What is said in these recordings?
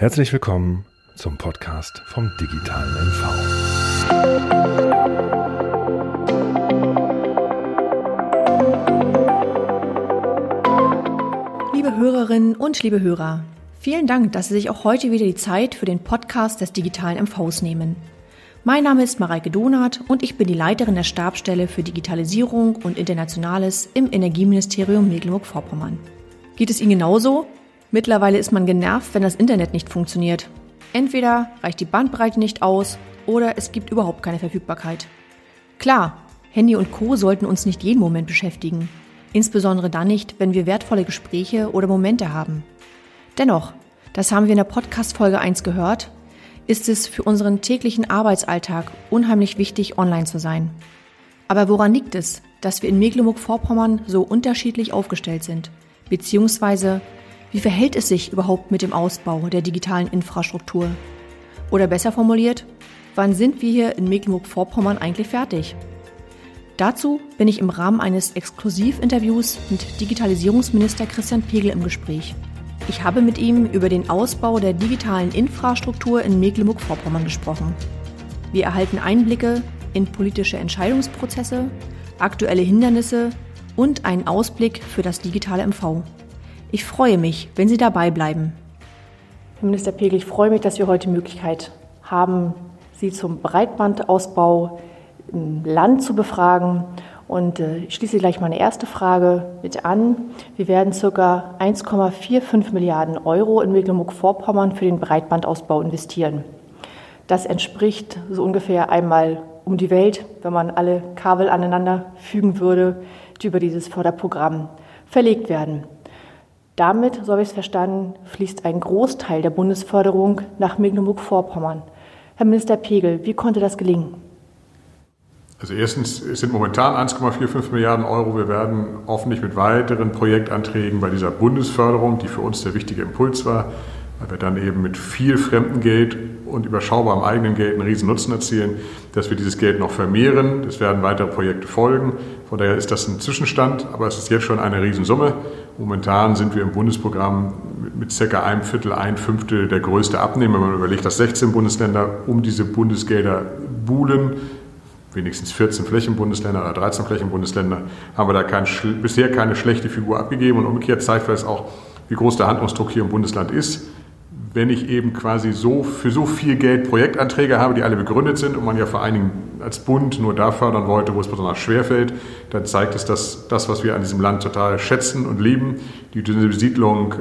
Herzlich willkommen zum Podcast vom digitalen MV. Liebe Hörerinnen und liebe Hörer, vielen Dank, dass Sie sich auch heute wieder die Zeit für den Podcast des digitalen MVs nehmen. Mein Name ist Mareike Donath und ich bin die Leiterin der Stabstelle für Digitalisierung und Internationales im Energieministerium Mecklenburg-Vorpommern. Geht es Ihnen genauso? Mittlerweile ist man genervt, wenn das Internet nicht funktioniert. Entweder reicht die Bandbreite nicht aus oder es gibt überhaupt keine Verfügbarkeit. Klar, Handy und Co sollten uns nicht jeden Moment beschäftigen. Insbesondere dann nicht, wenn wir wertvolle Gespräche oder Momente haben. Dennoch, das haben wir in der Podcast-Folge 1 gehört, ist es für unseren täglichen Arbeitsalltag unheimlich wichtig, online zu sein. Aber woran liegt es, dass wir in Mecklenburg-Vorpommern so unterschiedlich aufgestellt sind? Beziehungsweise wie verhält es sich überhaupt mit dem Ausbau der digitalen Infrastruktur? Oder besser formuliert, wann sind wir hier in Mecklenburg-Vorpommern eigentlich fertig? Dazu bin ich im Rahmen eines Exklusivinterviews mit Digitalisierungsminister Christian Pegel im Gespräch. Ich habe mit ihm über den Ausbau der digitalen Infrastruktur in Mecklenburg-Vorpommern gesprochen. Wir erhalten Einblicke in politische Entscheidungsprozesse, aktuelle Hindernisse und einen Ausblick für das digitale MV. Ich freue mich, wenn Sie dabei bleiben. Herr Minister Pegel, ich freue mich, dass wir heute die Möglichkeit haben, Sie zum Breitbandausbau im Land zu befragen. Und äh, ich schließe gleich meine erste Frage mit an. Wir werden ca. 1,45 Milliarden Euro in Mecklenburg-Vorpommern für den Breitbandausbau investieren. Das entspricht so ungefähr einmal um die Welt, wenn man alle Kabel aneinander fügen würde, die über dieses Förderprogramm verlegt werden. Damit, so habe ich es verstanden, fließt ein Großteil der Bundesförderung nach Mecklenburg-Vorpommern. Herr Minister Pegel, wie konnte das gelingen? Also erstens es sind momentan 1,45 Milliarden Euro. Wir werden hoffentlich mit weiteren Projektanträgen bei dieser Bundesförderung, die für uns der wichtige Impuls war, weil wir dann eben mit viel Fremdengeld und überschaubarem eigenen Geld einen riesen Nutzen erzielen, dass wir dieses Geld noch vermehren. Es werden weitere Projekte folgen. Von daher ist das ein Zwischenstand, aber es ist jetzt schon eine Riesensumme. Momentan sind wir im Bundesprogramm mit circa einem Viertel, ein Fünftel der größte Abnehmer. Wenn man überlegt, dass 16 Bundesländer um diese Bundesgelder buhlen, wenigstens 14 Flächenbundesländer oder 13 Flächenbundesländer, haben wir da kein, bisher keine schlechte Figur abgegeben. Und umgekehrt zeigt das auch, wie groß der Handlungsdruck hier im Bundesland ist wenn ich eben quasi so für so viel Geld Projektanträge habe, die alle begründet sind und man ja vor allen Dingen als Bund nur da fördern wollte, wo es besonders schwer fällt, dann zeigt es, dass das, was wir an diesem Land total schätzen und lieben, die Besiedlung,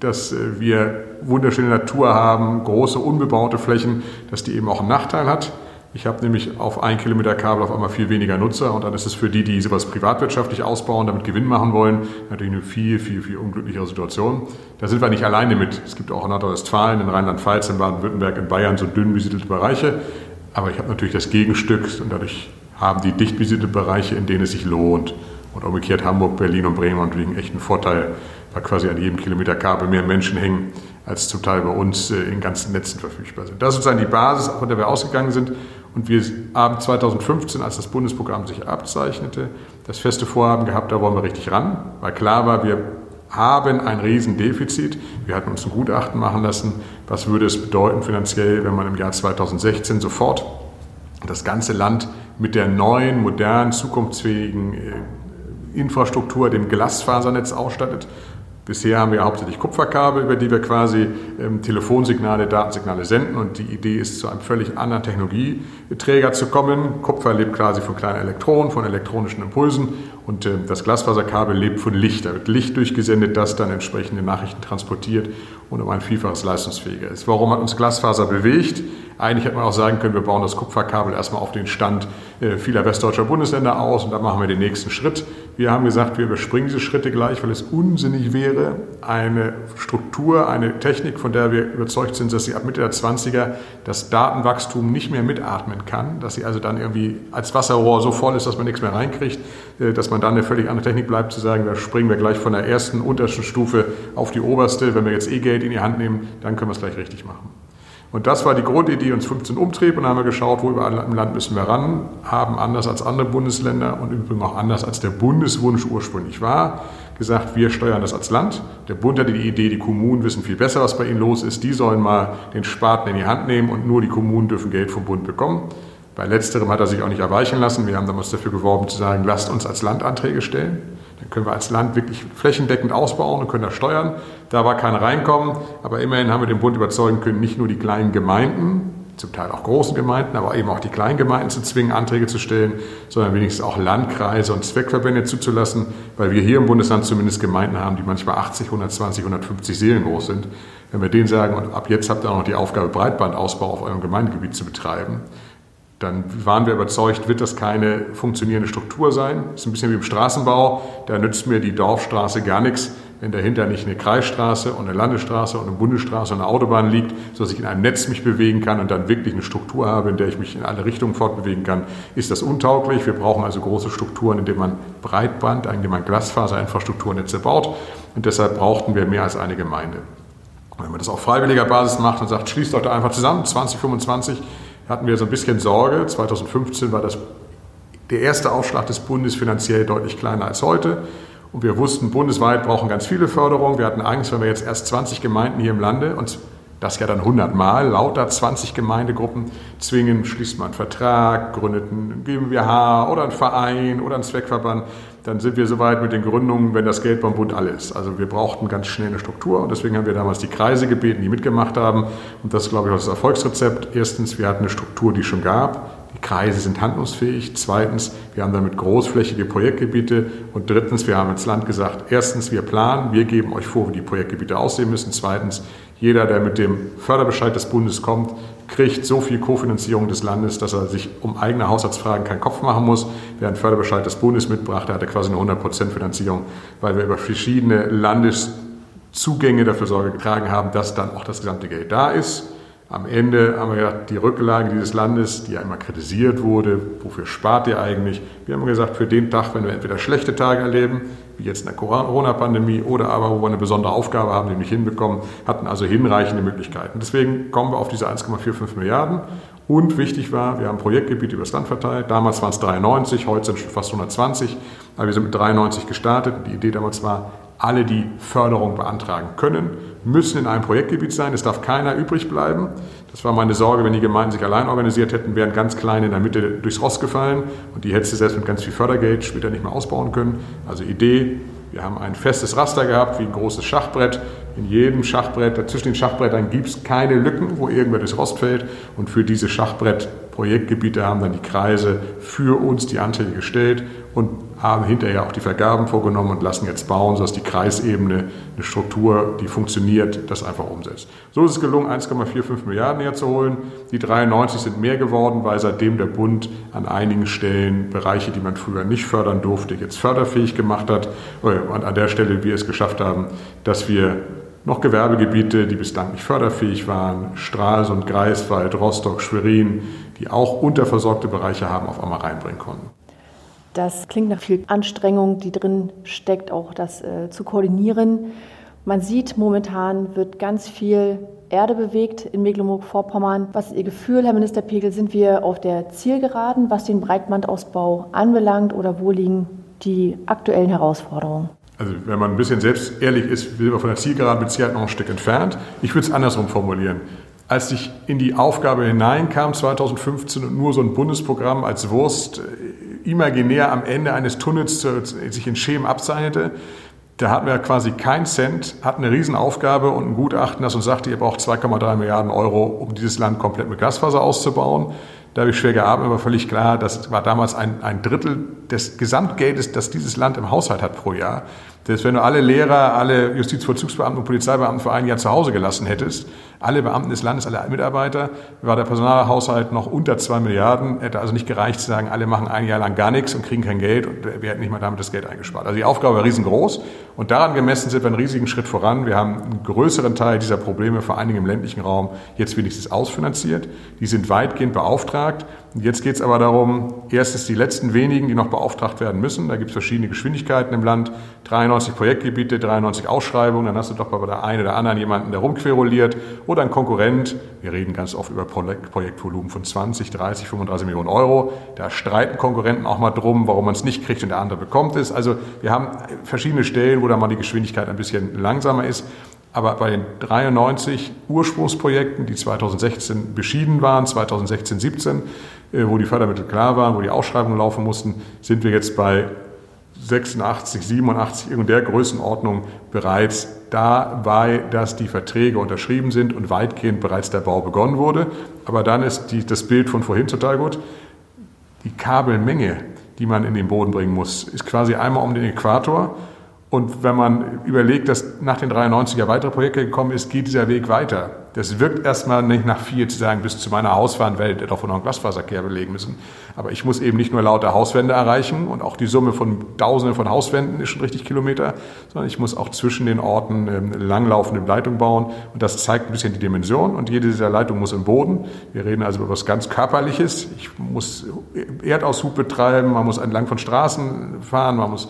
dass wir wunderschöne Natur haben, große unbebaute Flächen, dass die eben auch einen Nachteil hat. Ich habe nämlich auf ein Kilometer Kabel auf einmal viel weniger Nutzer und dann ist es für die, die sowas privatwirtschaftlich ausbauen, damit Gewinn machen wollen, natürlich eine viel, viel, viel unglücklichere Situation. Da sind wir nicht alleine mit. Es gibt auch in Nordrhein-Westfalen, in Rheinland-Pfalz, in Baden-Württemberg, in Bayern so dünn besiedelte Bereiche. Aber ich habe natürlich das Gegenstück und dadurch haben die dicht besiedelten Bereiche, in denen es sich lohnt. Und umgekehrt Hamburg, Berlin und Bremen haben natürlich einen echten Vorteil, weil quasi an jedem Kilometer Kabel mehr Menschen hängen, als zum Teil bei uns äh, in ganzen Netzen verfügbar sind. Das ist sozusagen die Basis, von der wir ausgegangen sind. Und wir haben 2015, als das Bundesprogramm sich abzeichnete, das feste Vorhaben gehabt, da wollen wir richtig ran, weil klar war, wir haben ein Riesendefizit. Wir hatten uns ein Gutachten machen lassen, was würde es bedeuten finanziell, wenn man im Jahr 2016 sofort das ganze Land mit der neuen, modernen, zukunftsfähigen äh, Infrastruktur, dem Glasfasernetz ausstattet. Bisher haben wir hauptsächlich Kupferkabel, über die wir quasi ähm, Telefonsignale, Datensignale senden. Und die Idee ist, zu einem völlig anderen Technologieträger zu kommen. Kupfer lebt quasi von kleinen Elektronen, von elektronischen Impulsen. Und äh, das Glasfaserkabel lebt von Licht. Da wird Licht durchgesendet, das dann entsprechende Nachrichten transportiert und um ein Vielfaches leistungsfähiger ist. Warum hat uns Glasfaser bewegt? Eigentlich hätte man auch sagen können, wir bauen das Kupferkabel erstmal auf den Stand äh, vieler westdeutscher Bundesländer aus und dann machen wir den nächsten Schritt. Wir haben gesagt, wir überspringen diese Schritte gleich, weil es unsinnig wäre, eine Struktur, eine Technik, von der wir überzeugt sind, dass sie ab Mitte der 20er das Datenwachstum nicht mehr mitatmen kann, dass sie also dann irgendwie als Wasserrohr so voll ist, dass man nichts mehr reinkriegt, äh, dass man dann eine völlig andere Technik bleibt, zu sagen, da springen wir gleich von der ersten untersten Stufe auf die oberste. Wenn wir jetzt eh Geld in die Hand nehmen, dann können wir es gleich richtig machen. Und das war die Grundidee, uns 15 umtrieb und dann haben wir geschaut, wo überall im Land müssen wir ran, haben anders als andere Bundesländer und übrigens auch anders als der Bundeswunsch ursprünglich war, gesagt, wir steuern das als Land. Der Bund hatte die Idee, die Kommunen wissen viel besser, was bei ihnen los ist. Die sollen mal den Spaten in die Hand nehmen und nur die Kommunen dürfen Geld vom Bund bekommen. Bei letzterem hat er sich auch nicht erweichen lassen. Wir haben damals dafür geworben zu sagen, lasst uns als Land Anträge stellen. Dann können wir als Land wirklich flächendeckend ausbauen und können das steuern. Da war kein Reinkommen, aber immerhin haben wir den Bund überzeugen können, nicht nur die kleinen Gemeinden, zum Teil auch großen Gemeinden, aber eben auch die kleinen Gemeinden zu zwingen, Anträge zu stellen, sondern wenigstens auch Landkreise und Zweckverbände zuzulassen, weil wir hier im Bundesland zumindest Gemeinden haben, die manchmal 80, 120, 150 Seelen groß sind. Wenn wir denen sagen, und ab jetzt habt ihr auch noch die Aufgabe, Breitbandausbau auf eurem Gemeindegebiet zu betreiben, dann waren wir überzeugt, wird das keine funktionierende Struktur sein. Das ist ein bisschen wie im Straßenbau. Da nützt mir die Dorfstraße gar nichts, wenn dahinter nicht eine Kreisstraße und eine Landesstraße und eine Bundesstraße und eine Autobahn liegt, sodass ich in einem Netz mich bewegen kann und dann wirklich eine Struktur habe, in der ich mich in alle Richtungen fortbewegen kann, ist das untauglich. Wir brauchen also große Strukturen, indem man Breitband, indem man Glasfaserinfrastrukturnetze baut. Und deshalb brauchten wir mehr als eine Gemeinde. wenn man das auf freiwilliger Basis macht und sagt, schließt doch da einfach zusammen, 2025, hatten wir so ein bisschen Sorge. 2015 war das der erste Aufschlag des Bundes finanziell deutlich kleiner als heute. Und wir wussten, bundesweit brauchen ganz viele Förderungen. Wir hatten Angst, wenn wir jetzt erst 20 Gemeinden hier im Lande und das ja dann 100 Mal, lauter 20 Gemeindegruppen zwingen, schließt man einen Vertrag, gründet ein GmbH oder einen Verein oder einen Zweckverband, dann sind wir soweit mit den Gründungen, wenn das Geld beim Bund alle ist. Also wir brauchten ganz schnell eine Struktur und deswegen haben wir damals die Kreise gebeten, die mitgemacht haben. Und das ist, glaube ich, auch das Erfolgsrezept. Erstens, wir hatten eine Struktur, die es schon gab. Die Kreise sind handlungsfähig. Zweitens, wir haben damit großflächige Projektgebiete. Und drittens, wir haben ins Land gesagt, erstens, wir planen, wir geben euch vor, wie die Projektgebiete aussehen müssen. Zweitens, jeder, der mit dem Förderbescheid des Bundes kommt, kriegt so viel Kofinanzierung des Landes, dass er sich um eigene Haushaltsfragen keinen Kopf machen muss. Wer einen Förderbescheid des Bundes mitbrachte, hatte quasi eine 100% Finanzierung, weil wir über verschiedene Landeszugänge dafür Sorge getragen haben, dass dann auch das gesamte Geld da ist. Am Ende haben wir gesagt, die Rücklage dieses Landes, die ja immer kritisiert wurde, wofür spart ihr eigentlich? Wir haben gesagt, für den Tag, wenn wir entweder schlechte Tage erleben, wie jetzt in der Corona-Pandemie, oder aber wo wir eine besondere Aufgabe haben, die wir nicht hinbekommen, hatten also hinreichende Möglichkeiten. Deswegen kommen wir auf diese 1,45 Milliarden. Und wichtig war, wir haben Projektgebiete übers Land verteilt. Damals waren es 93, heute sind es fast 120. Aber wir sind mit 93 gestartet. Die Idee damals war, alle, die Förderung beantragen können, müssen in einem Projektgebiet sein. Es darf keiner übrig bleiben. Das war meine Sorge, wenn die Gemeinden sich allein organisiert hätten, wären ganz kleine in der Mitte durchs Rost gefallen und die hättest du selbst mit ganz viel Fördergeld später nicht mehr ausbauen können. Also Idee, wir haben ein festes Raster gehabt, wie ein großes Schachbrett. In jedem Schachbrett, zwischen den Schachbrettern gibt es keine Lücken, wo irgendwer durchs Rost fällt. Und für diese Schachbrett-Projektgebiete haben dann die Kreise für uns die Anträge gestellt und haben hinterher auch die Vergaben vorgenommen und lassen jetzt bauen, sodass die Kreisebene eine Struktur, die funktioniert, das einfach umsetzt. So ist es gelungen, 1,45 Milliarden herzuholen. Die 93 sind mehr geworden, weil seitdem der Bund an einigen Stellen Bereiche, die man früher nicht fördern durfte, jetzt förderfähig gemacht hat. Und an der Stelle wir es geschafft haben, dass wir noch Gewerbegebiete, die bislang nicht förderfähig waren, Stralsund, Greifswald, Rostock, Schwerin, die auch unterversorgte Bereiche haben, auf einmal reinbringen konnten. Das klingt nach viel Anstrengung, die drin steckt, auch das äh, zu koordinieren. Man sieht, momentan wird ganz viel Erde bewegt in Mecklenburg-Vorpommern. Was ist Ihr Gefühl, Herr Minister Pegel? Sind wir auf der Zielgeraden, was den Breitbandausbau anbelangt, oder wo liegen die aktuellen Herausforderungen? Also wenn man ein bisschen selbst ehrlich ist, sind wir von der Zielgeraden mit Sicherheit noch ein Stück entfernt. Ich würde es andersrum formulieren. Als ich in die Aufgabe hineinkam 2015 und nur so ein Bundesprogramm als Wurst imaginär am Ende eines Tunnels sich in Schemen abzeichnete. Da hatten wir quasi keinen Cent, hatten eine Riesenaufgabe und ein Gutachten, das uns sagte, ihr braucht 2,3 Milliarden Euro, um dieses Land komplett mit Glasfaser auszubauen. Da habe ich schwer gearbeitet, aber völlig klar, das war damals ein, ein Drittel des Gesamtgeldes, das dieses Land im Haushalt hat pro Jahr. Das, wenn du alle Lehrer, alle Justizvollzugsbeamten und Polizeibeamten für ein Jahr zu Hause gelassen hättest, alle Beamten des Landes, alle Mitarbeiter, war der Personalhaushalt noch unter zwei Milliarden. Hätte also nicht gereicht zu sagen, alle machen ein Jahr lang gar nichts und kriegen kein Geld und wir hätten nicht mal damit das Geld eingespart. Also die Aufgabe war riesengroß und daran gemessen sind wir einen riesigen Schritt voran. Wir haben einen größeren Teil dieser Probleme, vor allen Dingen im ländlichen Raum, jetzt wenigstens ausfinanziert. Die sind weitgehend beauftragt. Jetzt geht es aber darum, erstens die letzten wenigen, die noch beauftragt werden müssen. Da gibt es verschiedene Geschwindigkeiten im Land. 93 Projektgebiete, 93 Ausschreibungen. Dann hast du doch bei der einen oder anderen jemanden, der rumqueruliert oder ein Konkurrent, wir reden ganz oft über Projektvolumen von 20, 30, 35 Millionen Euro, da streiten Konkurrenten auch mal drum, warum man es nicht kriegt und der andere bekommt es. Also wir haben verschiedene Stellen, wo da mal die Geschwindigkeit ein bisschen langsamer ist. Aber bei den 93 Ursprungsprojekten, die 2016 beschieden waren, 2016, 17, äh, wo die Fördermittel klar waren, wo die Ausschreibungen laufen mussten, sind wir jetzt bei 86, 87, in der Größenordnung bereits dabei, dass die Verträge unterschrieben sind und weitgehend bereits der Bau begonnen wurde. Aber dann ist die, das Bild von vorhin total gut. Die Kabelmenge, die man in den Boden bringen muss, ist quasi einmal um den Äquator und wenn man überlegt, dass nach den 93er weitere Projekte gekommen ist, geht dieser Weg weiter. Das wirkt erstmal nicht nach viel zu sagen, bis zu meiner Hauswand werde davon noch einen Glasfaserkehr belegen müssen. Aber ich muss eben nicht nur lauter Hauswände erreichen und auch die Summe von Tausenden von Hauswänden ist schon richtig Kilometer, sondern ich muss auch zwischen den Orten ähm, langlaufende Leitung bauen. Und das zeigt ein bisschen die Dimension. Und jede dieser Leitungen muss im Boden. Wir reden also über etwas ganz Körperliches. Ich muss Erdaushub betreiben, man muss entlang von Straßen fahren, man muss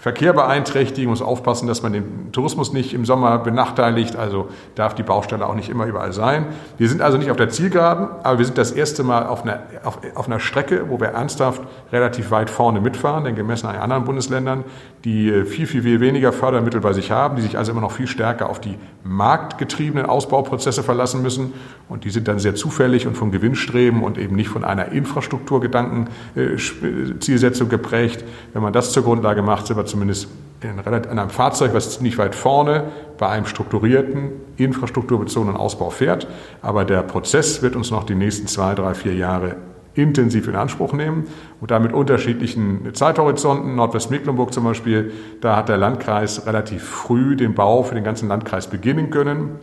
Verkehr beeinträchtigen, muss aufpassen, dass man den Tourismus nicht im Sommer benachteiligt, also darf die Baustelle auch nicht immer überall sein. Wir sind also nicht auf der Zielgeraden, aber wir sind das erste Mal auf einer, auf, auf einer Strecke, wo wir ernsthaft relativ weit vorne mitfahren, denn gemessen an anderen Bundesländern, die äh, viel, viel, viel weniger Fördermittel bei sich haben, die sich also immer noch viel stärker auf die marktgetriebenen Ausbauprozesse verlassen müssen und die sind dann sehr zufällig und von Gewinnstreben und eben nicht von einer Infrastrukturgedanken äh, geprägt. Wenn man das zur Grundlage macht, sind wir zumindest in einem Fahrzeug, was ziemlich weit vorne bei einem strukturierten, infrastrukturbezogenen Ausbau fährt. Aber der Prozess wird uns noch die nächsten zwei, drei, vier Jahre intensiv in Anspruch nehmen und damit unterschiedlichen Zeithorizonten. Nordwestmecklenburg zum Beispiel, da hat der Landkreis relativ früh den Bau für den ganzen Landkreis beginnen können.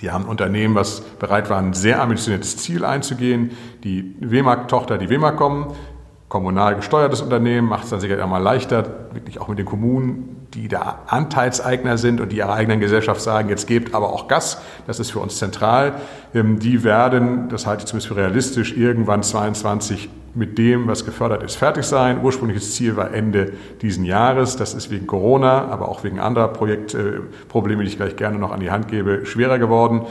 Die haben Unternehmen, was bereit war, ein sehr ambitioniertes Ziel einzugehen. Die WEMAG-Tochter, die WEMAG-Com, kommunal gesteuertes Unternehmen, macht es dann sicher mal leichter, wirklich auch mit den Kommunen, die da Anteilseigner sind und die ihrer eigenen Gesellschaft sagen, jetzt gebt aber auch Gas, das ist für uns zentral. Ähm, die werden, das halte ich zumindest für realistisch, irgendwann 22 mit dem, was gefördert ist, fertig sein. Ursprüngliches Ziel war Ende diesen Jahres. Das ist wegen Corona, aber auch wegen anderer Projektprobleme, die ich gleich gerne noch an die Hand gebe, schwerer geworden.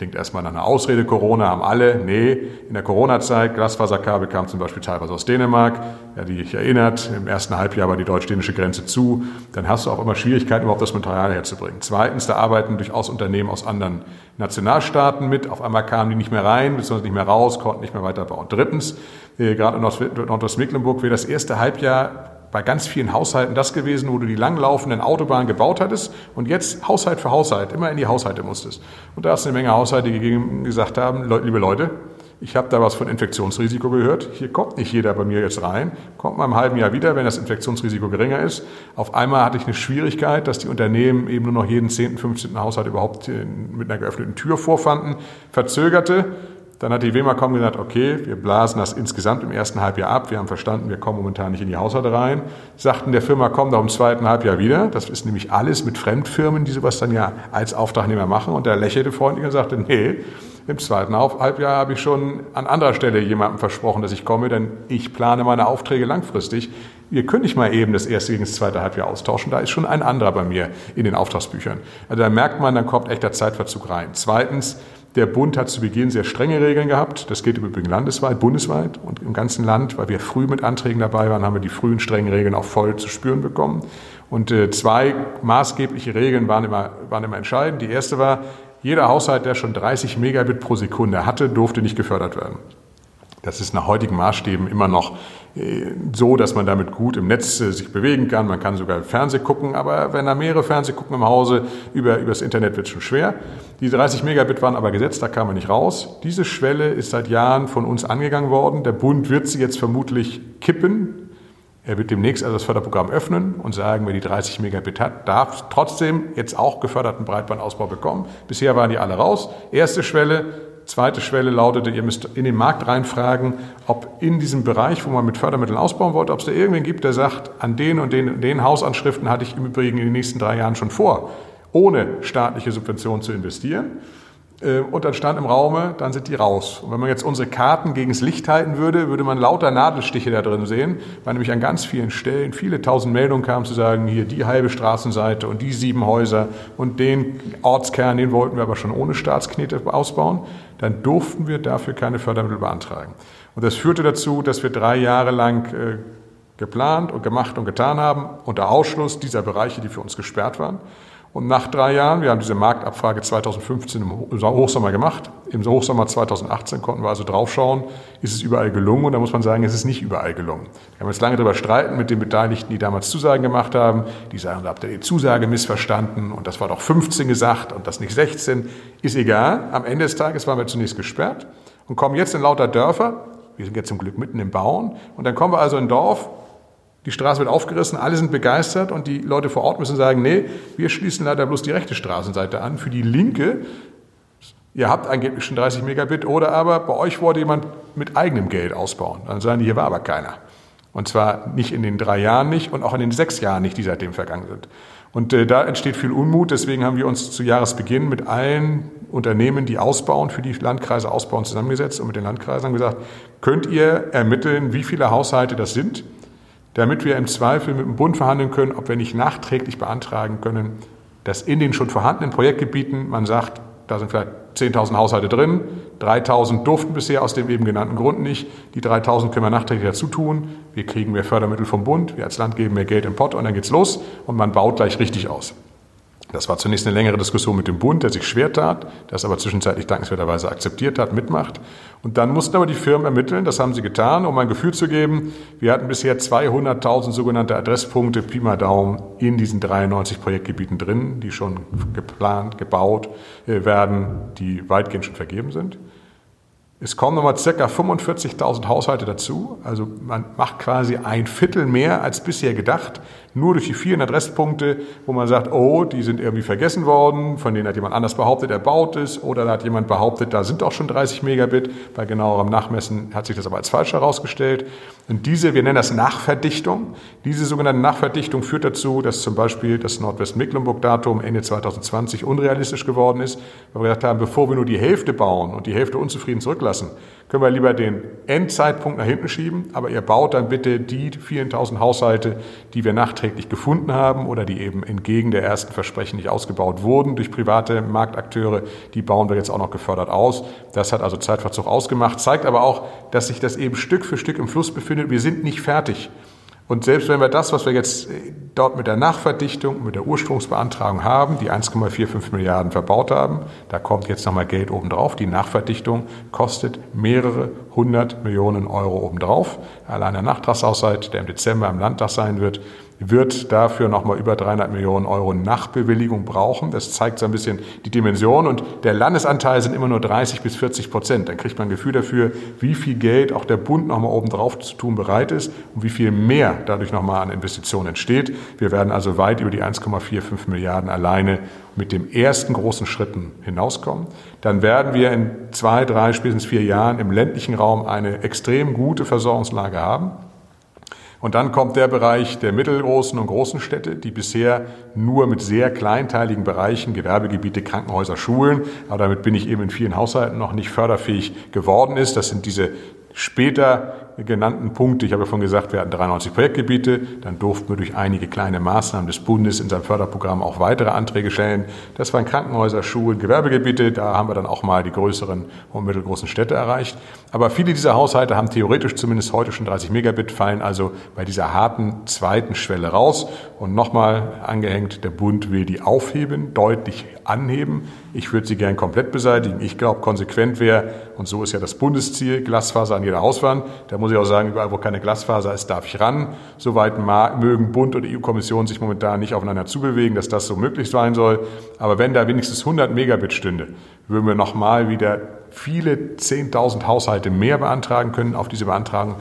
Klingt erstmal nach einer Ausrede, Corona haben alle. Nee, in der Corona-Zeit, Glasfaserkabel kam zum Beispiel teilweise aus Dänemark, ja, die dich erinnert, im ersten Halbjahr war die deutsch-dänische Grenze zu. Dann hast du auch immer Schwierigkeiten, überhaupt das Material herzubringen. Zweitens, da arbeiten durchaus Unternehmen aus anderen Nationalstaaten mit. Auf einmal kamen die nicht mehr rein, beziehungsweise nicht mehr raus, konnten nicht mehr weiterbauen. Drittens, äh, gerade in Nordwestmecklenburg wäre das erste Halbjahr bei ganz vielen Haushalten das gewesen, wo du die langlaufenden Autobahnen gebaut hattest und jetzt Haushalt für Haushalt immer in die Haushalte musstest. Und da hast du eine Menge Haushalte gegeben, gesagt haben, liebe Leute, ich habe da was von Infektionsrisiko gehört. Hier kommt nicht jeder bei mir jetzt rein. Kommt mal im halben Jahr wieder, wenn das Infektionsrisiko geringer ist. Auf einmal hatte ich eine Schwierigkeit, dass die Unternehmen eben nur noch jeden 10., 15. Haushalt überhaupt mit einer geöffneten Tür vorfanden. Verzögerte. Dann hat die WEMA-Com gesagt, okay, wir blasen das insgesamt im ersten Halbjahr ab. Wir haben verstanden, wir kommen momentan nicht in die Haushalte rein. Sagten der Firma, komm doch im zweiten Halbjahr wieder. Das ist nämlich alles mit Fremdfirmen, die sowas dann ja als Auftragnehmer machen. Und der lächelte freundlich und sagte, nee, im zweiten Halbjahr habe ich schon an anderer Stelle jemandem versprochen, dass ich komme, denn ich plane meine Aufträge langfristig. Wir können nicht mal eben das erste gegen das zweite Halbjahr austauschen. Da ist schon ein anderer bei mir in den Auftragsbüchern. Also da merkt man, dann kommt echter Zeitverzug rein. Zweitens, der Bund hat zu Beginn sehr strenge Regeln gehabt. Das geht im Übrigen landesweit, bundesweit und im ganzen Land. Weil wir früh mit Anträgen dabei waren, haben wir die frühen strengen Regeln auch voll zu spüren bekommen. Und äh, zwei maßgebliche Regeln waren immer, waren immer entscheidend. Die erste war, jeder Haushalt, der schon 30 Megabit pro Sekunde hatte, durfte nicht gefördert werden. Das ist nach heutigen Maßstäben immer noch so, dass man damit gut im Netz äh, sich bewegen kann. Man kann sogar Fernseh gucken, aber wenn da mehrere Fernseh gucken im Hause, über, übers Internet wird schon schwer. Die 30 Megabit waren aber gesetzt, da kam man nicht raus. Diese Schwelle ist seit Jahren von uns angegangen worden. Der Bund wird sie jetzt vermutlich kippen. Er wird demnächst also das Förderprogramm öffnen und sagen, wer die 30 Megabit hat, darf trotzdem jetzt auch geförderten Breitbandausbau bekommen. Bisher waren die alle raus. Erste Schwelle, Zweite Schwelle lautete, ihr müsst in den Markt reinfragen, ob in diesem Bereich, wo man mit Fördermitteln ausbauen wollte, ob es da irgendwen gibt, der sagt, an den und den, den Hausanschriften hatte ich im Übrigen in den nächsten drei Jahren schon vor, ohne staatliche Subventionen zu investieren. äh, und dann stand im Raume, dann sind die raus. Und wenn man jetzt unsere Karten gegen das Licht halten würde, würde man lauter Nadelstiche da drin sehen, weil nämlich an ganz vielen Stellen viele tausend Meldungen kamen zu sagen, hier die halbe Straßenseite und die sieben Häuser und den Ortskern, den wollten wir aber schon ohne Staatsknete ausbauen. Dann durften wir dafür keine Fördermittel beantragen. Und das führte dazu, dass wir drei Jahre lang äh, geplant und gemacht und getan haben, unter Ausschluss dieser Bereiche, die für uns gesperrt waren. Und nach drei Jahren, wir haben diese Marktabfrage 2015 im Hochsommer gemacht, im Hochsommer 2018 konnten wir also draufschauen, ist es überall gelungen? Und da muss man sagen, es ist nicht überall gelungen. Wir haben jetzt lange darüber streiten mit den Beteiligten, die damals Zusagen gemacht haben, die sagen, da habt ihr die Zusage missverstanden und das war doch 15 gesagt und das nicht 16, ist egal. Am Ende des Tages waren wir zunächst gesperrt und kommen jetzt in lauter Dörfer, wir sind jetzt zum Glück mitten im Bauen. Und dann kommen wir also in ein Dorf, die Straße wird aufgerissen, alle sind begeistert und die Leute vor Ort müssen sagen, nee, wir schließen leider bloß die rechte Straßenseite an. Für die linke, ihr habt angeblich schon 30 Megabit oder aber bei euch wollte jemand mit eigenem Geld ausbauen. Dann sagen die, hier war aber keiner. Und zwar nicht in den drei Jahren nicht und auch in den sechs Jahren nicht, die seitdem vergangen sind. Und äh, da entsteht viel Unmut. Deswegen haben wir uns zu Jahresbeginn mit allen Unternehmen, die ausbauen, für die Landkreise ausbauen, zusammengesetzt und mit den Landkreisen gesagt, könnt ihr ermitteln, wie viele Haushalte das sind? Damit wir im Zweifel mit dem Bund verhandeln können, ob wir nicht nachträglich beantragen können, dass in den schon vorhandenen Projektgebieten man sagt, da sind vielleicht 10.000 Haushalte drin, 3.000 durften bisher aus dem eben genannten Grund nicht, die 3.000 können wir nachträglich dazu tun, wir kriegen mehr Fördermittel vom Bund, wir als Land geben mehr Geld im Pott und dann geht's los und man baut gleich richtig aus. Das war zunächst eine längere Diskussion mit dem Bund, der sich schwer tat, das aber zwischenzeitlich dankenswerterweise akzeptiert hat, mitmacht. Und dann mussten aber die Firmen ermitteln, das haben sie getan, um ein Gefühl zu geben. Wir hatten bisher 200.000 sogenannte Adresspunkte, Pi mal Daumen, in diesen 93 Projektgebieten drin, die schon geplant, gebaut äh, werden, die weitgehend schon vergeben sind. Es kommen nochmal circa 45.000 Haushalte dazu. Also man macht quasi ein Viertel mehr als bisher gedacht. Nur durch die vielen Adresspunkte, wo man sagt, oh, die sind irgendwie vergessen worden, von denen hat jemand anders behauptet, er baut es, oder da hat jemand behauptet, da sind auch schon 30 Megabit. Bei genauerem Nachmessen hat sich das aber als falsch herausgestellt. Und diese, wir nennen das Nachverdichtung, diese sogenannte Nachverdichtung führt dazu, dass zum Beispiel das Nordwest-Mecklenburg-Datum Ende 2020 unrealistisch geworden ist, weil wir gesagt haben, bevor wir nur die Hälfte bauen und die Hälfte unzufrieden zurücklassen, können wir lieber den Endzeitpunkt nach hinten schieben, aber ihr baut dann bitte die vielen tausend Haushalte, die wir nachträglich gefunden haben oder die eben entgegen der ersten Versprechen nicht ausgebaut wurden durch private Marktakteure, die bauen wir jetzt auch noch gefördert aus. Das hat also Zeitverzug ausgemacht, zeigt aber auch, dass sich das eben Stück für Stück im Fluss befindet. Wir sind nicht fertig. Und selbst wenn wir das, was wir jetzt äh, dort mit der Nachverdichtung, mit der Ursprungsbeantragung haben, die 1,45 Milliarden verbaut haben, da kommt jetzt nochmal Geld obendrauf. Die Nachverdichtung kostet mehrere hundert Millionen Euro obendrauf. Allein der Nachtragshaushalt, der im Dezember im Landtag sein wird, wird dafür nochmal über 300 Millionen Euro Nachbewilligung brauchen. Das zeigt so ein bisschen die Dimension und der Landesanteil sind immer nur 30 bis 40 Prozent. Dann kriegt man ein Gefühl dafür, wie viel Geld auch der Bund nochmal oben drauf zu tun bereit ist und wie viel mehr dadurch nochmal an Investitionen entsteht. Wir werden also weit über die 1,45 Milliarden alleine mit dem ersten großen Schritten hinauskommen. Dann werden wir in zwei, drei, spätestens vier Jahren im ländlichen Raum eine extrem gute Versorgungslage haben. Und dann kommt der Bereich der mittelgroßen und großen Städte, die bisher nur mit sehr kleinteiligen Bereichen, Gewerbegebiete, Krankenhäuser, Schulen, aber damit bin ich eben in vielen Haushalten noch nicht förderfähig geworden ist. Das sind diese später genannten Punkte, ich habe ja schon gesagt, wir hatten 93 Projektgebiete, dann durften wir durch einige kleine Maßnahmen des Bundes in seinem Förderprogramm auch weitere Anträge stellen. Das waren Krankenhäuser, Schulen, Gewerbegebiete, da haben wir dann auch mal die größeren und mittelgroßen Städte erreicht. Aber viele dieser Haushalte haben theoretisch zumindest heute schon 30 Megabit, fallen also bei dieser harten zweiten Schwelle raus. Und nochmal angehängt, der Bund will die aufheben, deutlich anheben. Ich würde sie gern komplett beseitigen. Ich glaube, konsequent wäre, und so ist ja das Bundesziel, Glasfaser an jeder Hauswand. Da muss ich auch sagen, überall, wo keine Glasfaser ist, darf ich ran. Soweit mögen Bund und EU-Kommission sich momentan nicht aufeinander zubewegen, dass das so möglich sein soll. Aber wenn da wenigstens 100 Megabit stünde, würden wir nochmal wieder viele 10.000 Haushalte mehr beantragen können. Auf diese Beantragung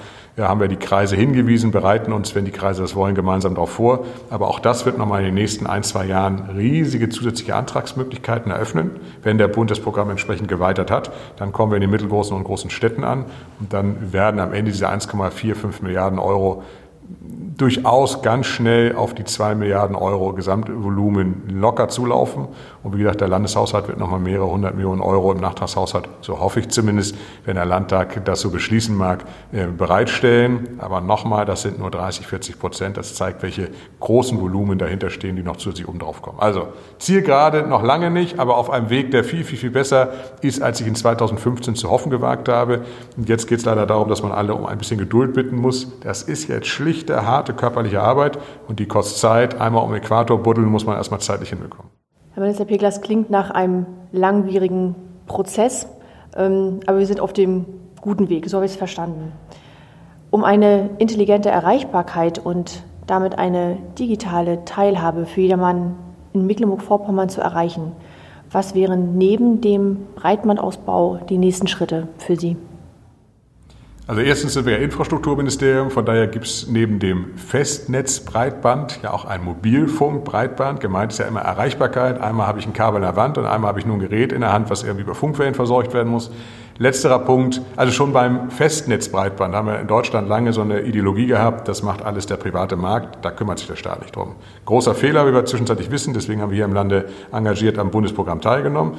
haben wir die Kreise hingewiesen, bereiten uns, wenn die Kreise das wollen, gemeinsam darauf vor. Aber auch das wird nochmal in den nächsten ein, zwei Jahren riesige zusätzliche Antragsmöglichkeiten eröffnen. Wenn der Bund das Programm entsprechend geweitert hat, dann kommen wir in den mittelgroßen und großen Städten an und dann werden am Ende diese 1,45 Milliarden Euro durchaus ganz schnell auf die zwei Milliarden Euro Gesamtvolumen locker zulaufen. Und wie gesagt, der Landeshaushalt wird nochmal mehrere hundert Millionen Euro im Nachtragshaushalt, so hoffe ich zumindest, wenn der Landtag das so beschließen mag, äh, bereitstellen. Aber nochmal, das sind nur 30, 40 Prozent. Das zeigt, welche großen Volumen dahinter stehen, die noch zusätzlich oben drauf kommen. Also Zielgerade noch lange nicht, aber auf einem Weg, der viel, viel, viel besser ist, als ich in 2015 zu hoffen gewagt habe. Und jetzt geht es leider darum, dass man alle um ein bisschen Geduld bitten muss. Das ist jetzt schlichte, harte körperliche Arbeit und die kostet Zeit. Einmal um Äquator buddeln muss man erstmal zeitlich hinbekommen. Herr Minister Peglas, klingt nach einem langwierigen Prozess, ähm, aber wir sind auf dem guten Weg, so habe ich es verstanden. Um eine intelligente Erreichbarkeit und damit eine digitale Teilhabe für jedermann in Mecklenburg-Vorpommern zu erreichen, was wären neben dem Breitbandausbau die nächsten Schritte für Sie? Also erstens sind wir ja Infrastrukturministerium, von daher gibt es neben dem Festnetzbreitband ja auch ein Mobilfunkbreitband. Gemeint ist ja immer Erreichbarkeit. Einmal habe ich ein Kabel in der Wand und einmal habe ich nur ein Gerät in der Hand, was irgendwie über Funkwellen versorgt werden muss. Letzterer Punkt, also schon beim Festnetzbreitband haben wir in Deutschland lange so eine Ideologie gehabt, das macht alles der private Markt, da kümmert sich der Staat nicht drum. Großer Fehler, wie wir zwischenzeitlich wissen, deswegen haben wir hier im Lande engagiert am Bundesprogramm teilgenommen.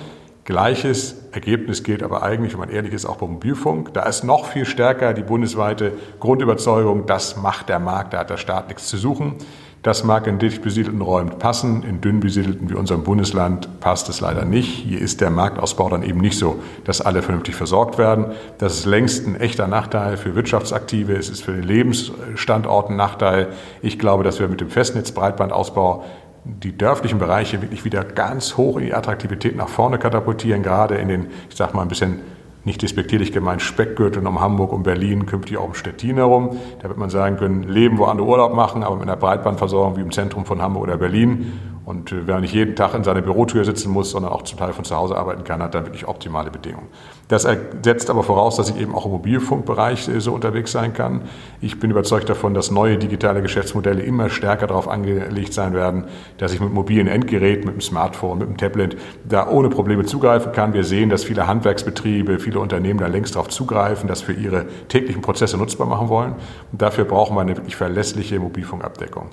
Gleiches Ergebnis gilt aber eigentlich, wenn man ehrlich ist, auch beim Mobilfunk. Da ist noch viel stärker die bundesweite Grundüberzeugung, das macht der Markt, da hat der Staat nichts zu suchen. Das mag in dicht besiedelten Räumen passen, in dünn besiedelten wie unserem Bundesland passt es leider nicht. Hier ist der Marktausbau dann eben nicht so, dass alle vernünftig versorgt werden. Das ist längst ein echter Nachteil für Wirtschaftsaktive, es ist für den Lebensstandort ein Nachteil. Ich glaube, dass wir mit dem Festnetzbreitbandausbau die dörflichen Bereiche wirklich wieder ganz hoch in die Attraktivität nach vorne katapultieren, gerade in den, ich sag mal ein bisschen nicht despektierlich gemeint, Speckgürteln um Hamburg und Berlin, künftig auch um Stettin herum. Da wird man sagen können, leben, wo andere Urlaub machen, aber mit einer Breitbandversorgung wie im Zentrum von Hamburg oder Berlin und äh, wer nicht jeden Tag in seiner Bürotür sitzen muss, sondern auch zum Teil von zu Hause arbeiten kann, hat dann wirklich optimale Bedingungen. Das setzt aber voraus, dass ich eben auch im Mobilfunkbereich äh, so unterwegs sein kann. Ich bin überzeugt davon, dass neue digitale Geschäftsmodelle immer stärker darauf angelegt sein werden, dass ich mit mobilen Endgeräten, mit dem Smartphone, mit dem Tablet da ohne Probleme zugreifen kann. Wir sehen, dass viele Handwerksbetriebe, viele Unternehmen da längst darauf zugreifen, das für ihre täglichen Prozesse nutzbar machen wollen. Und dafür brauchen wir eine wirklich verlässliche Mobilfunkabdeckung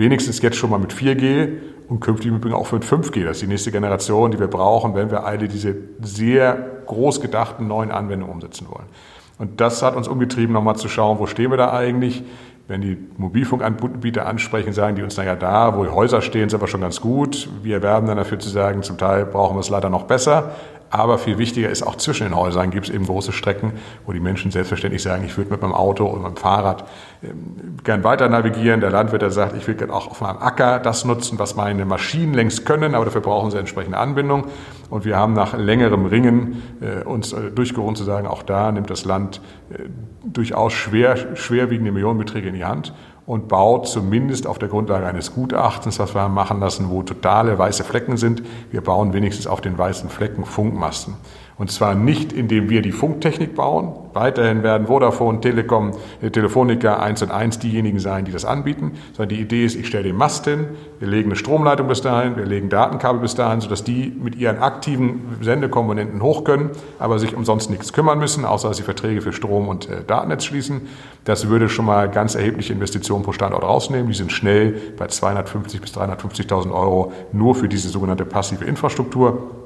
wenigstens jetzt schon mal mit 4G und künftig im auch mit 5G. Das ist die nächste Generation, die wir brauchen, wenn wir alle diese sehr groß gedachten neuen Anwendungen umsetzen wollen. Und das hat uns umgetrieben, nochmal zu schauen, wo stehen wir da eigentlich? Wenn die Mobilfunkanbieter ansprechen, sagen die uns, naja, da, wo die Häuser stehen, sind wir schon ganz gut. Wir werben dann dafür zu sagen, zum Teil brauchen wir es leider noch besser. Aber viel wichtiger ist, auch zwischen den Häusern gibt es eben große Strecken, wo die Menschen selbstverständlich sagen, ich würde mit meinem Auto oder meinem Fahrrad ähm, gern weiter navigieren. Der Landwirt, der sagt, ich will gern auch auf meinem Acker das nutzen, was meine Maschinen längst können, aber dafür brauchen sie entsprechende Anbindung. Und wir haben nach längerem Ringen äh, uns äh, durchgerungen zu sagen, auch da nimmt das Land äh, durchaus schwer, schwerwiegende Millionenbeträge in die Hand und baut zumindest auf der Grundlage eines Gutachtens, was wir haben machen lassen, wo totale weiße Flecken sind. Wir bauen wenigstens auf den weißen Flecken Funkmasten. Und zwar nicht, indem wir die Funktechnik bauen. Weiterhin werden Vodafone, Telekom, äh, Telefonica 1 und 1 diejenigen sein, die das anbieten. Sondern die Idee ist, ich stelle den Mast hin, wir legen eine Stromleitung bis dahin, wir legen Datenkabel bis dahin, sodass die mit ihren aktiven Sendekomponenten hoch können, aber sich umsonst nichts kümmern müssen, außer dass sie Verträge für Strom und äh, Datennetz schließen. Das würde schon mal ganz erhebliche Investitionen pro Standort rausnehmen. Die sind schnell bei 250 bis 350.000 Euro nur für diese sogenannte passive Infrastruktur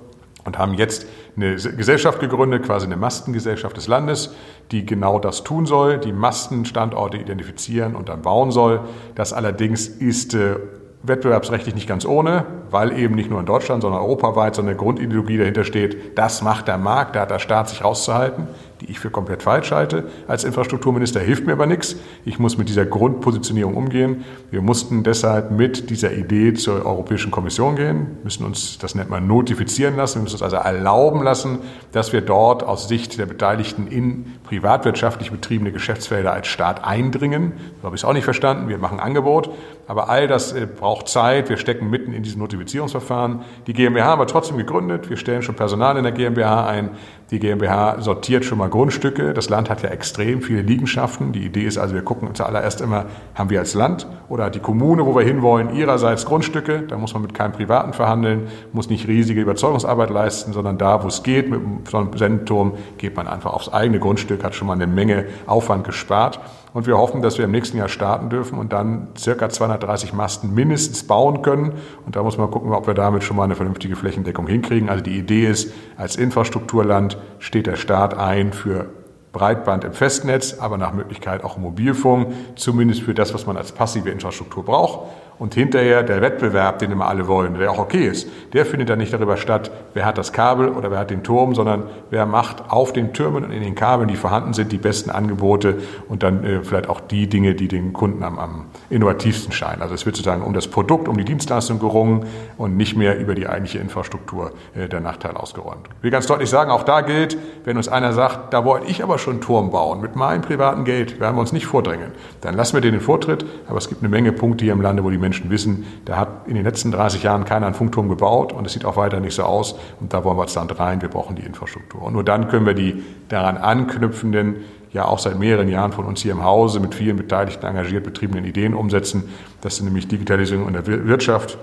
und haben jetzt eine Gesellschaft gegründet, quasi eine Mastengesellschaft des Landes, die genau das tun soll, die Mastenstandorte identifizieren und dann bauen soll. Das allerdings ist äh, wettbewerbsrechtlich nicht ganz ohne, weil eben nicht nur in Deutschland, sondern europaweit so eine Grundideologie dahinter steht, das macht der Markt, da hat der Staat sich rauszuhalten die ich für komplett falsch halte. Als Infrastrukturminister hilft mir aber nichts. Ich muss mit dieser Grundpositionierung umgehen. Wir mussten deshalb mit dieser Idee zur Europäischen Kommission gehen, müssen uns, das nennt man, notifizieren lassen. Wir müssen uns also erlauben lassen, dass wir dort aus Sicht der Beteiligten in privatwirtschaftlich betriebene Geschäftsfelder als Staat eindringen. So habe ich es auch nicht verstanden. Wir machen Angebot. Aber all das äh, braucht Zeit. Wir stecken mitten in diesem Notifizierungsverfahren. Die GmbH haben wir trotzdem gegründet. Wir stellen schon Personal in der GmbH ein. Die GmbH sortiert schon mal Grundstücke. Das Land hat ja extrem viele Liegenschaften. Die Idee ist also, wir gucken zuallererst immer, haben wir als Land oder die Kommune, wo wir hinwollen, ihrerseits Grundstücke. Da muss man mit keinem Privaten verhandeln, muss nicht riesige Überzeugungsarbeit leisten, sondern da, wo es geht, mit so einem Sendeturm, geht man einfach aufs eigene Grundstück, hat schon mal eine Menge Aufwand gespart. Und wir hoffen, dass wir im nächsten Jahr starten dürfen und dann circa 230 Masten mindestens bauen können. Und da muss man gucken, ob wir damit schon mal eine vernünftige Flächendeckung hinkriegen. Also die Idee ist, als Infrastrukturland steht der Staat ein für Breitband im Festnetz, aber nach Möglichkeit auch Mobilfunk, zumindest für das, was man als passive Infrastruktur braucht. Und hinterher der Wettbewerb, den immer alle wollen, der auch okay ist, der findet dann nicht darüber statt, wer hat das Kabel oder wer hat den Turm, sondern wer macht auf den Türmen und in den Kabeln, die vorhanden sind, die besten Angebote und dann äh, vielleicht auch die Dinge, die den Kunden am, am innovativsten scheinen. Also es wird sozusagen um das Produkt, um die Dienstleistung gerungen und nicht mehr über die eigentliche Infrastruktur äh, der Nachteil ausgeräumt. Ich will ganz deutlich sagen, auch da gilt, wenn uns einer sagt, da wollte ich aber schon einen Turm bauen mit meinem privaten Geld, werden wir uns nicht vordrängen. Dann lassen wir den den Vortritt, aber es gibt eine Menge Punkte hier im Lande, wo die Menschen wissen, da hat in den letzten 30 Jahren keiner einen Funkturm gebaut und es sieht auch weiter nicht so aus und da wollen wir jetzt dann rein, wir brauchen die Infrastruktur. Und nur dann können wir die daran anknüpfenden, ja auch seit mehreren Jahren von uns hier im Hause mit vielen Beteiligten engagiert betriebenen Ideen umsetzen. Das sind nämlich Digitalisierung in der Wirtschaft,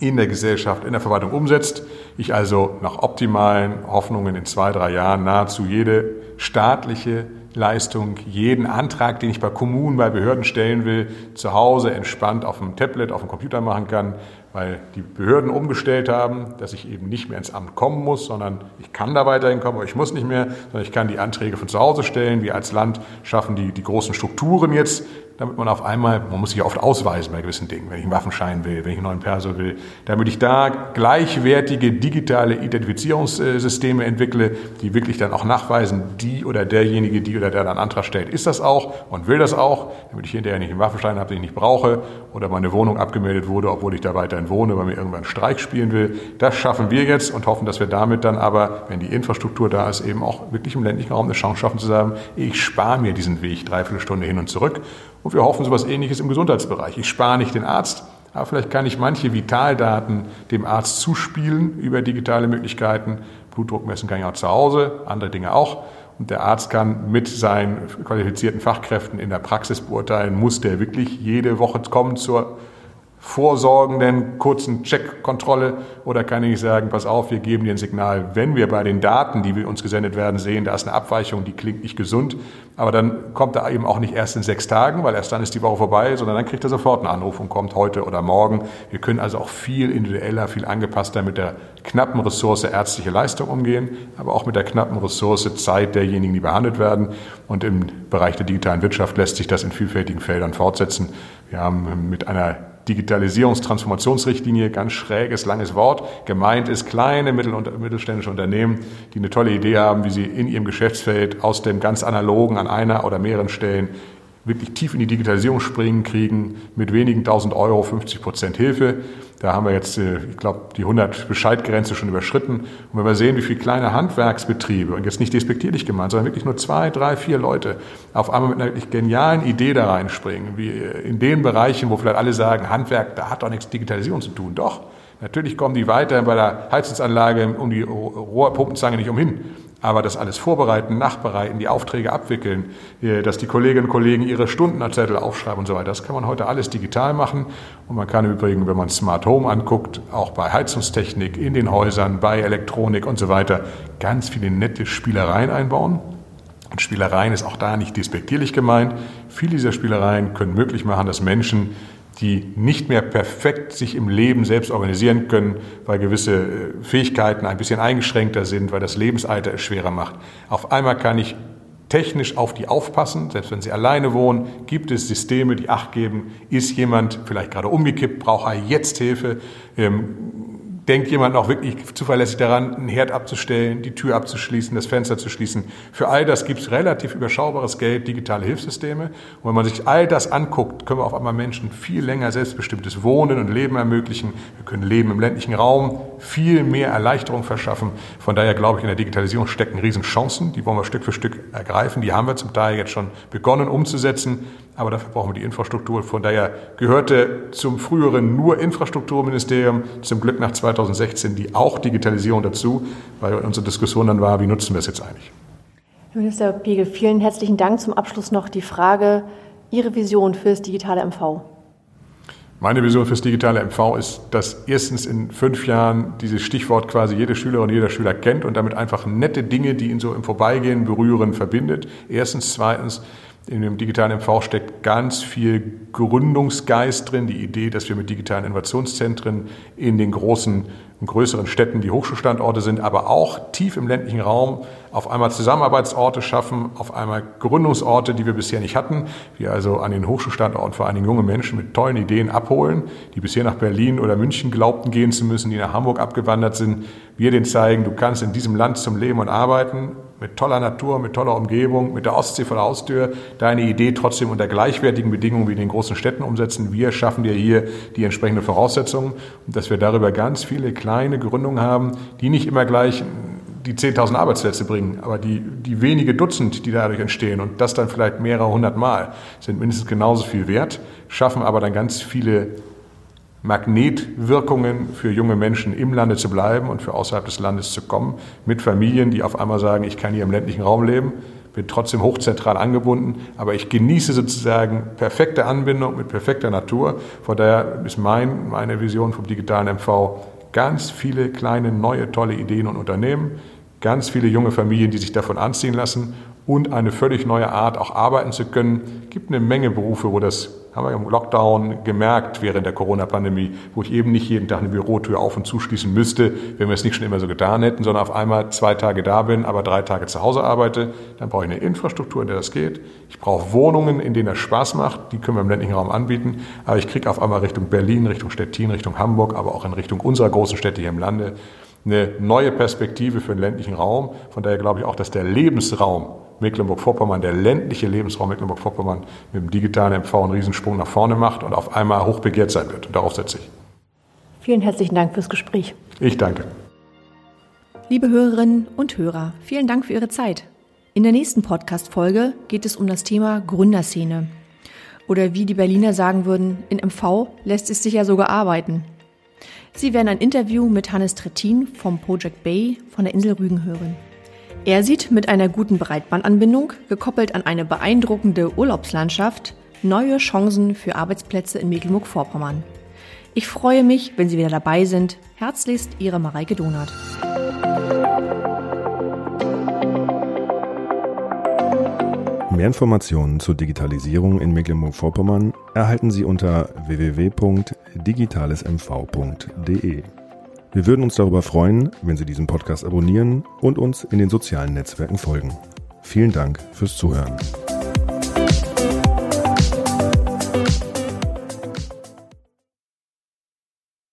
in der Gesellschaft, in der Verwaltung umsetzt. Ich also nach optimalen Hoffnungen in zwei, drei Jahren nahezu jede staatliche Leistung, jeden Antrag, den ich bei Kommunen, bei Behörden stellen will, zu Hause entspannt auf dem Tablet, auf dem Computer machen kann, weil die Behörden umgestellt haben, dass ich eben nicht mehr ins Amt kommen muss, sondern ich kann da weiterhin kommen, aber ich muss nicht mehr, sondern ich kann die Anträge von zu Hause stellen. Wir als Land schaffen die, die großen Strukturen jetzt, damit man auf einmal, man muss sich oft ausweisen bei gewissen Dingen, wenn ich einen Waffenschein will, wenn ich einen neuen Perso will, damit ich da gleichwertige digitale Identifizierungssysteme entwickle, die wirklich dann auch nachweisen, die oder derjenige, die oder der dann Antrag stellt, ist das auch und will das auch, damit ich hinterher nicht einen Waffenschein habe, den ich nicht brauche oder meine Wohnung abgemeldet wurde, obwohl ich da weiterhin wohne, weil mir irgendwann einen Streik spielen will. Das schaffen wir jetzt und hoffen, dass wir damit dann aber, wenn die Infrastruktur da ist, eben auch wirklich im ländlichen Raum eine Chance schaffen zu sagen, ich spare mir diesen Weg dreiviertel Stunde hin und zurück und wir hoffen so etwas Ähnliches im Gesundheitsbereich. Ich spare nicht den Arzt, aber vielleicht kann ich manche Vitaldaten dem Arzt zuspielen über digitale Möglichkeiten. Blutdruck messen kann ich auch zu Hause, andere Dinge auch. Und der Arzt kann mit seinen qualifizierten Fachkräften in der Praxis beurteilen, muss der wirklich jede Woche kommen zur vorsorgenden kurzen Checkkontrolle oder kann ich sagen, pass auf, wir geben dir ein Signal, wenn wir bei den Daten, die wir uns gesendet werden, sehen, da ist eine Abweichung, die klingt nicht gesund, aber dann kommt er eben auch nicht erst in sechs Tagen, weil erst dann ist die Woche vorbei, sondern dann kriegt er sofort einen Anruf und kommt heute oder morgen. Wir können also auch viel individueller, viel angepasster mit der knappen Ressource ärztliche Leistung umgehen, aber auch mit der knappen Ressource Zeit derjenigen, die behandelt werden. Und im Bereich der digitalen Wirtschaft lässt sich das in vielfältigen Feldern fortsetzen. Wir haben mit einer Digitalisierungstransformationsrichtlinie, ganz schräges, langes Wort. Gemeint ist kleine mittel- und mittelständische Unternehmen, die eine tolle Idee haben, wie sie in ihrem Geschäftsfeld aus dem ganz analogen an einer oder mehreren Stellen wirklich tief in die Digitalisierung springen, kriegen mit wenigen tausend Euro 50 Prozent Hilfe. Da haben wir jetzt, äh, ich glaube, die 100 Bescheidgrenze schon überschritten. Und wenn wir sehen, wie viele kleine Handwerksbetriebe, und jetzt nicht despektierlich gemeint, sondern wirklich nur zwei, drei, vier Leute auf einmal mit einer wirklich genialen Idee da reinspringen, wie äh, in den Bereichen, wo vielleicht alle sagen, Handwerk, da hat doch nichts Digitalisierung zu tun. Doch, Natürlich kommen die weiter bei der Heizungsanlage um die Rohrpumpenzange nicht umhin. Aber das alles vorbereiten, nachbereiten, die Aufträge abwickeln, äh, dass die Kolleginnen und Kollegen ihre Stundenzettel aufschreiben und so weiter, das kann man heute alles digital machen. Und man kann übrigens, wenn man Smart Home anguckt, auch bei Heizungstechnik, in den Häusern, bei Elektronik und so weiter, ganz viele nette Spielereien einbauen. Und Spielereien ist auch da nicht despektierlich gemeint. Viele dieser Spielereien können möglich machen, dass Menschen die nicht mehr perfekt sich im Leben selbst organisieren können, weil gewisse äh, Fähigkeiten ein bisschen eingeschränkter sind, weil das Lebensalter es schwerer macht. Auf einmal kann ich technisch auf die aufpassen, selbst wenn sie alleine wohnen, gibt es Systeme, die Acht geben, ist jemand vielleicht gerade umgekippt, braucht er jetzt Hilfe, ähm, denkt jemand auch wirklich zuverlässig daran, einen Herd abzustellen, die Tür abzuschließen, das Fenster zu schließen. Für all das gibt es relativ überschaubares Geld, digitale Hilfssysteme. Und wenn man sich all das anguckt, können wir auf einmal Menschen viel länger selbstbestimmtes Wohnen und Leben ermöglichen. Wir können Leben im ländlichen Raum, viel mehr Erleichterung verschaffen. Von daher glaube ich, in der Digitalisierung stecken Riesenchancen. Die wollen wir Stück für Stück ergreifen. Die haben wir zum Teil jetzt schon begonnen umzusetzen. Aber dafür brauchen wir die Infrastruktur. Von daher gehörte zum früheren nur Infrastrukturministerium zum Glück nach 2016 die auch Digitalisierung dazu, weil unsere Diskussion dann war, wie nutzen wir es jetzt eigentlich? Herr Minister Pegel, vielen herzlichen Dank. Zum Abschluss noch die Frage, Ihre Vision für das digitale MV. Meine Vision fürs digitale MV ist, dass erstens in fünf Jahren dieses Stichwort quasi jede Schülerin, jeder Schüler kennt und damit einfach nette Dinge, die ihn so im Vorbeigehen berühren, verbindet. Erstens, zweitens, in dem digitalen MV steckt ganz viel Gründungsgeist drin, die Idee, dass wir mit digitalen Innovationszentren in den großen und größeren Städten die Hochschulstandorte sind, aber auch tief im ländlichen Raum auf einmal Zusammenarbeitsorte schaffen, auf einmal Gründungsorte, die wir bisher nicht hatten. Wir also an den Hochschulstandorten vor allen Dingen junge Menschen mit tollen Ideen abholen, die bisher nach Berlin oder München glaubten gehen zu müssen, die nach Hamburg abgewandert sind. Wir denen zeigen, du kannst in diesem Land zum Leben und Arbeiten mit toller Natur, mit toller Umgebung, mit der Ostsee vor der Haustür, deine Idee trotzdem unter gleichwertigen Bedingungen wie in den großen Städten umsetzen. Wir schaffen dir hier die entsprechenden Voraussetzungen und dass wir darüber ganz viele kleine Gründungen haben, die nicht immer gleich die 10.000 Arbeitsplätze bringen, aber die, die wenige Dutzend, die dadurch entstehen und das dann vielleicht mehrere hundert Mal, sind mindestens genauso viel wert, schaffen aber dann ganz viele Magnetwirkungen für junge Menschen im Lande zu bleiben und für außerhalb des Landes zu kommen, mit Familien, die auf einmal sagen, ich kann hier im ländlichen Raum leben, bin trotzdem hochzentral angebunden, aber ich genieße sozusagen perfekte Anbindung mit perfekter Natur. Von daher ist mein, meine Vision vom digitalen MV ganz viele kleine, neue, tolle Ideen und Unternehmen, ganz viele junge Familien, die sich davon anziehen lassen und eine völlig neue Art, auch arbeiten zu können. Es gibt eine Menge Berufe, wo das haben wir im Lockdown gemerkt während der Corona-Pandemie, wo ich eben nicht jeden Tag eine Bürotür auf und zuschließen müsste, wenn wir es nicht schon immer so getan hätten, sondern auf einmal zwei Tage da bin, aber drei Tage zu Hause arbeite. Dann brauche ich eine Infrastruktur, in der das geht. Ich brauche Wohnungen, in denen das Spaß macht. Die können wir im ländlichen Raum anbieten. Aber ich kriege auf einmal Richtung Berlin, Richtung Stettin, Richtung Hamburg, aber auch in Richtung unserer großen Städte hier im Lande eine neue Perspektive für den ländlichen Raum. Von daher glaube ich auch, dass der Lebensraum Mecklenburg-Vorpommern, der ländliche Lebensraum Mecklenburg-Vorpommern mit dem digitalen MV einen Riesensprung nach vorne macht und auf einmal hochbegehrt sein wird. Und darauf setze ich. Vielen herzlichen Dank fürs Gespräch. Ich danke. Liebe Hörerinnen und Hörer, vielen Dank für Ihre Zeit. In der nächsten Podcast-Folge geht es um das Thema Gründerszene. Oder wie die Berliner sagen würden, in MV lässt es sich ja sogar arbeiten. Sie werden ein Interview mit Hannes Trettin vom Project Bay von der Insel Rügen hören. Er sieht mit einer guten Breitbandanbindung, gekoppelt an eine beeindruckende Urlaubslandschaft, neue Chancen für Arbeitsplätze in Mecklenburg-Vorpommern. Ich freue mich, wenn Sie wieder dabei sind. Herzlichst Ihre Mareike Donath. Mehr Informationen zur Digitalisierung in Mecklenburg-Vorpommern erhalten Sie unter www.digitalesmv.de. Wir würden uns darüber freuen, wenn Sie diesen Podcast abonnieren und uns in den sozialen Netzwerken folgen. Vielen Dank fürs Zuhören.